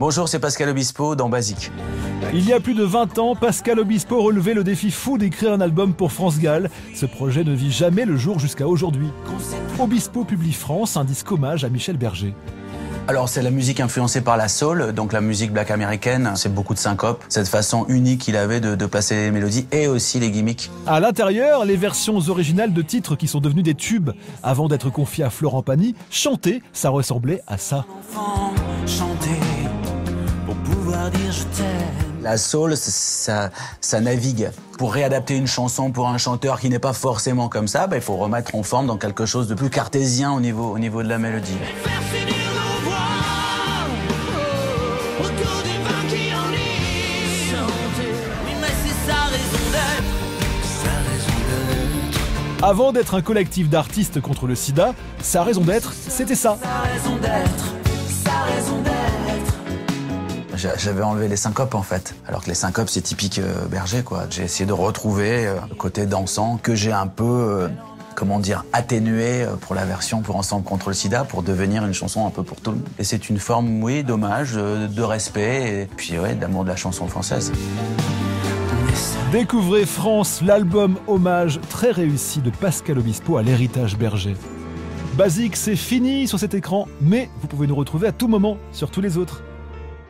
Bonjour, c'est Pascal Obispo dans Basique. Il y a plus de 20 ans, Pascal Obispo relevait le défi fou d'écrire un album pour France Gall. Ce projet ne vit jamais le jour jusqu'à aujourd'hui. Obispo publie France, un disque hommage à Michel Berger. Alors c'est la musique influencée par la soul, donc la musique black américaine, c'est beaucoup de syncope, cette façon unique qu'il avait de, de, placer les mélodies et aussi les gimmicks. À l'intérieur, les versions originales de titres qui sont devenus des tubes avant d'être confiés à Florent Pagny, chanter, ça ressemblait à ça. chanter pouvoir dire je t'aime. La soul, ça, ça navigue. Pour réadapter une chanson pour un chanteur qui n'est pas forcément comme ça, bah, il faut remettre en forme dans quelque chose de plus cartésien au niveau, au niveau de la mélodie. Avant d'être un collectif d'artistes contre le sida, sa raison d'être, c'était ça. J'avais enlevé les syncopes en fait, alors que les syncopes c'est typique euh, berger quoi. J'ai essayé de retrouver euh, le côté dansant que j'ai un peu, euh, comment dire, atténué pour la version pour Ensemble contre le sida pour devenir une chanson un peu pour tout le monde. Et c'est une forme, oui, d'hommage, de respect et puis ouais, d'amour de la chanson française. Découvrez France, l'album hommage très réussi de Pascal Obispo à l'héritage berger. Basique, c'est fini sur cet écran, mais vous pouvez nous retrouver à tout moment sur tous les autres.